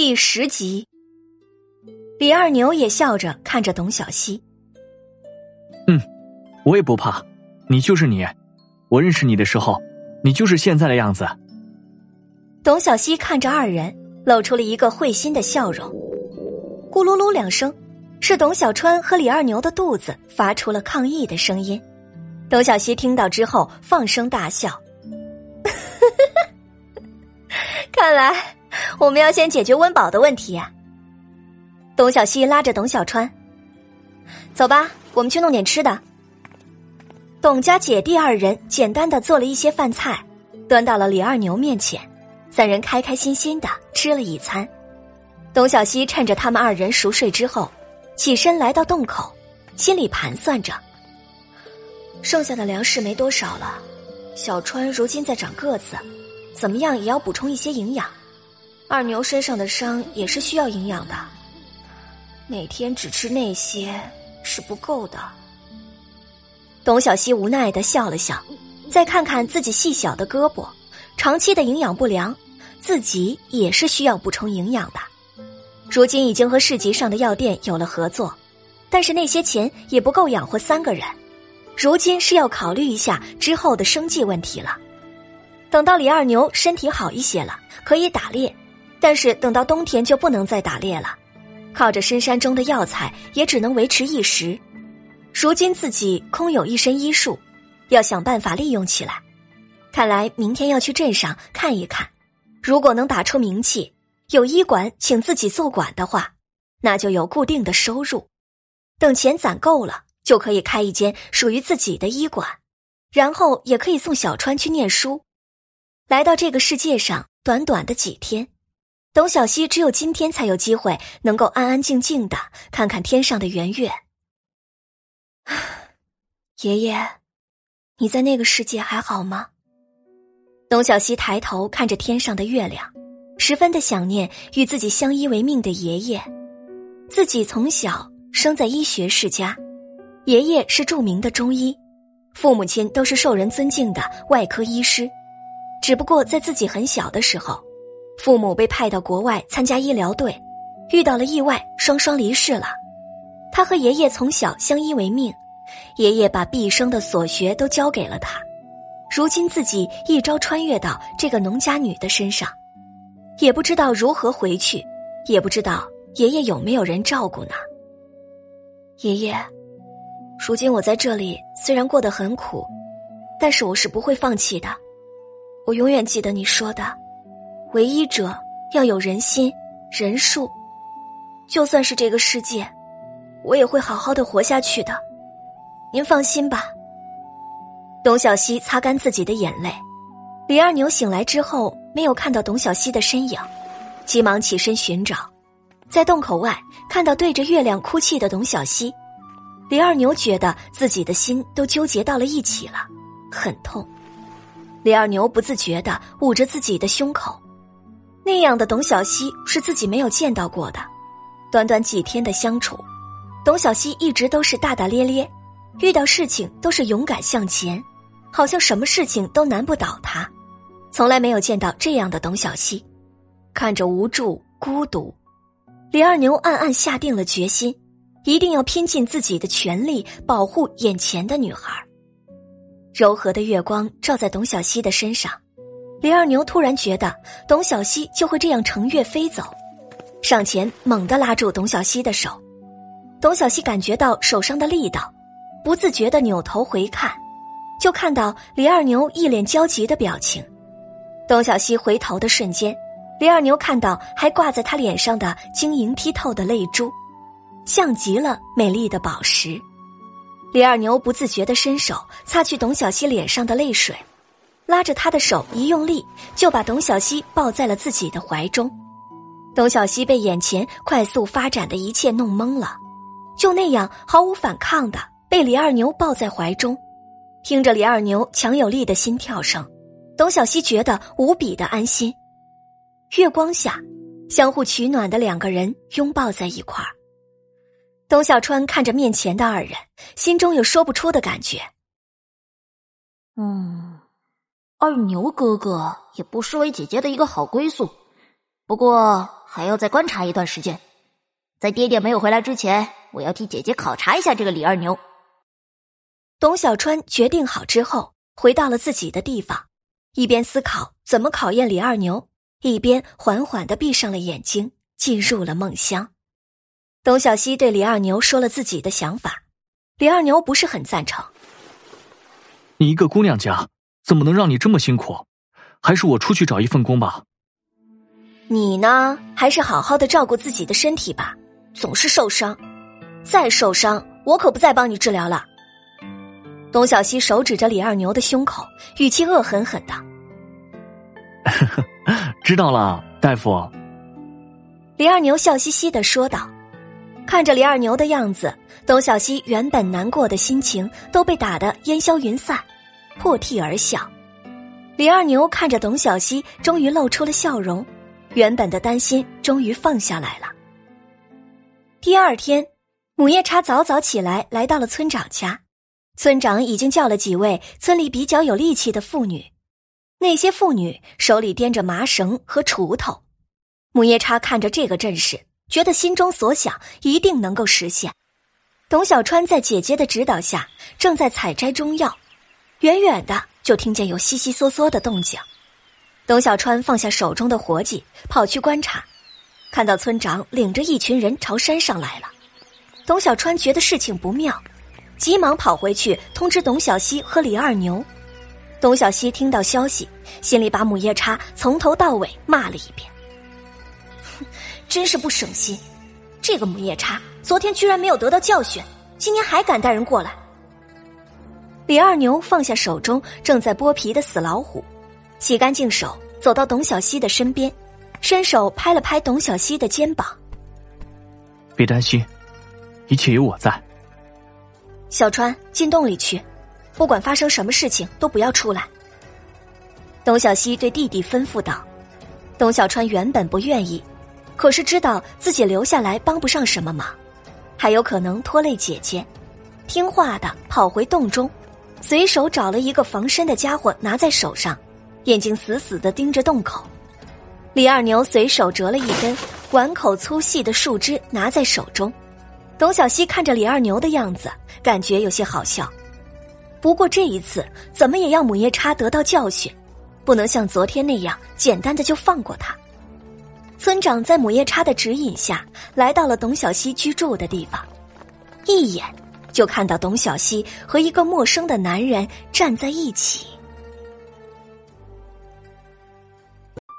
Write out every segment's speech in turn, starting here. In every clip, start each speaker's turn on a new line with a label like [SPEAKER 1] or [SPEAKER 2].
[SPEAKER 1] 第十集，李二牛也笑着看着董小希。
[SPEAKER 2] 嗯，我也不怕，你就是你，我认识你的时候，你就是现在的样子。
[SPEAKER 1] 董小希看着二人，露出了一个会心的笑容。咕噜噜两声，是董小川和李二牛的肚子发出了抗议的声音。董小希听到之后，放声大笑。看来。我们要先解决温饱的问题呀。董小希拉着董小川，走吧，我们去弄点吃的。董家姐弟二人简单的做了一些饭菜，端到了李二牛面前，三人开开心心的吃了一餐。董小希趁着他们二人熟睡之后，起身来到洞口，心里盘算着：剩下的粮食没多少了，小川如今在长个子，怎么样也要补充一些营养。二牛身上的伤也是需要营养的，每天只吃那些是不够的。董小希无奈的笑了笑，再看看自己细小的胳膊，长期的营养不良，自己也是需要补充营养的。如今已经和市集上的药店有了合作，但是那些钱也不够养活三个人，如今是要考虑一下之后的生计问题了。等到李二牛身体好一些了，可以打猎。但是等到冬天就不能再打猎了，靠着深山中的药材也只能维持一时。如今自己空有一身医术，要想办法利用起来。看来明天要去镇上看一看，如果能打出名气，有医馆请自己做馆的话，那就有固定的收入。等钱攒够了，就可以开一间属于自己的医馆，然后也可以送小川去念书。来到这个世界上，短短的几天。董小希只有今天才有机会能够安安静静的看看天上的圆月。爷爷，你在那个世界还好吗？董小希抬头看着天上的月亮，十分的想念与自己相依为命的爷爷。自己从小生在医学世家，爷爷是著名的中医，父母亲都是受人尊敬的外科医师。只不过在自己很小的时候。父母被派到国外参加医疗队，遇到了意外，双双离世了。他和爷爷从小相依为命，爷爷把毕生的所学都教给了他。如今自己一朝穿越到这个农家女的身上，也不知道如何回去，也不知道爷爷有没有人照顾呢。爷爷，如今我在这里虽然过得很苦，但是我是不会放弃的。我永远记得你说的。唯一者要有人心、人术，就算是这个世界，我也会好好的活下去的。您放心吧。董小希擦干自己的眼泪。李二牛醒来之后，没有看到董小希的身影，急忙起身寻找，在洞口外看到对着月亮哭泣的董小希，李二牛觉得自己的心都纠结到了一起了，很痛。李二牛不自觉的捂着自己的胸口。那样的董小希是自己没有见到过的，短短几天的相处，董小希一直都是大大咧咧，遇到事情都是勇敢向前，好像什么事情都难不倒他，从来没有见到这样的董小希，看着无助孤独，李二牛暗暗下定了决心，一定要拼尽自己的全力保护眼前的女孩。柔和的月光照在董小希的身上。李二牛突然觉得董小希就会这样乘月飞走，上前猛地拉住董小希的手。董小希感觉到手上的力道，不自觉的扭头回看，就看到李二牛一脸焦急的表情。董小希回头的瞬间，李二牛看到还挂在他脸上的晶莹剔透的泪珠，像极了美丽的宝石。李二牛不自觉的伸手擦去董小希脸上的泪水。拉着他的手一用力，就把董小希抱在了自己的怀中。董小希被眼前快速发展的一切弄懵了，就那样毫无反抗的被李二牛抱在怀中，听着李二牛强有力的心跳声，董小希觉得无比的安心。月光下，相互取暖的两个人拥抱在一块儿。董小川看着面前的二人，心中有说不出的感觉。
[SPEAKER 3] 嗯。二牛哥哥也不失为姐姐的一个好归宿，不过还要再观察一段时间，在爹爹没有回来之前，我要替姐姐考察一下这个李二牛。
[SPEAKER 1] 董小川决定好之后，回到了自己的地方，一边思考怎么考验李二牛，一边缓缓的闭上了眼睛，进入了梦乡。董小希对李二牛说了自己的想法，李二牛不是很赞成。
[SPEAKER 2] 你一个姑娘家，怎么能让你这么辛苦？还是我出去找一份工吧。
[SPEAKER 1] 你呢，还是好好的照顾自己的身体吧，总是受伤，再受伤我可不再帮你治疗了。董小希手指着李二牛的胸口，语气恶狠狠的。
[SPEAKER 2] 知道了，大夫。
[SPEAKER 1] 李二牛笑嘻嘻的说道，看着李二牛的样子，董小希原本难过的心情都被打得烟消云散，破涕而笑。李二牛看着董小希，终于露出了笑容。原本的担心终于放下来了。第二天，母夜叉早早起来，来到了村长家。村长已经叫了几位村里比较有力气的妇女，那些妇女手里掂着麻绳和锄头。母夜叉看着这个阵势，觉得心中所想一定能够实现。董小川在姐姐的指导下，正在采摘中药，远远的就听见有悉悉嗦嗦的动静。董小川放下手中的活计，跑去观察，看到村长领着一群人朝山上来了。董小川觉得事情不妙，急忙跑回去通知董小希和李二牛。董小希听到消息，心里把母夜叉从头到尾骂了一遍。哼，真是不省心，这个母夜叉昨天居然没有得到教训，今天还敢带人过来。李二牛放下手中正在剥皮的死老虎。洗干净手，走到董小希的身边，伸手拍了拍董小希的肩膀。
[SPEAKER 2] 别担心，一切有我在。
[SPEAKER 1] 小川进洞里去，不管发生什么事情都不要出来。董小希对弟弟吩咐道。董小川原本不愿意，可是知道自己留下来帮不上什么忙，还有可能拖累姐姐，听话的跑回洞中，随手找了一个防身的家伙拿在手上。眼睛死死的盯着洞口，李二牛随手折了一根碗口粗细的树枝拿在手中。董小希看着李二牛的样子，感觉有些好笑。不过这一次，怎么也要母夜叉得到教训，不能像昨天那样简单的就放过他。村长在母夜叉的指引下来到了董小希居住的地方，一眼就看到董小希和一个陌生的男人站在一起。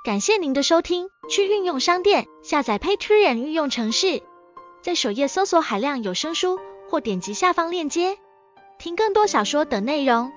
[SPEAKER 4] 感谢您的收听，去运用商店下载 Patreon 运用城市，在首页搜索海量有声书，或点击下方链接听更多小说等内容。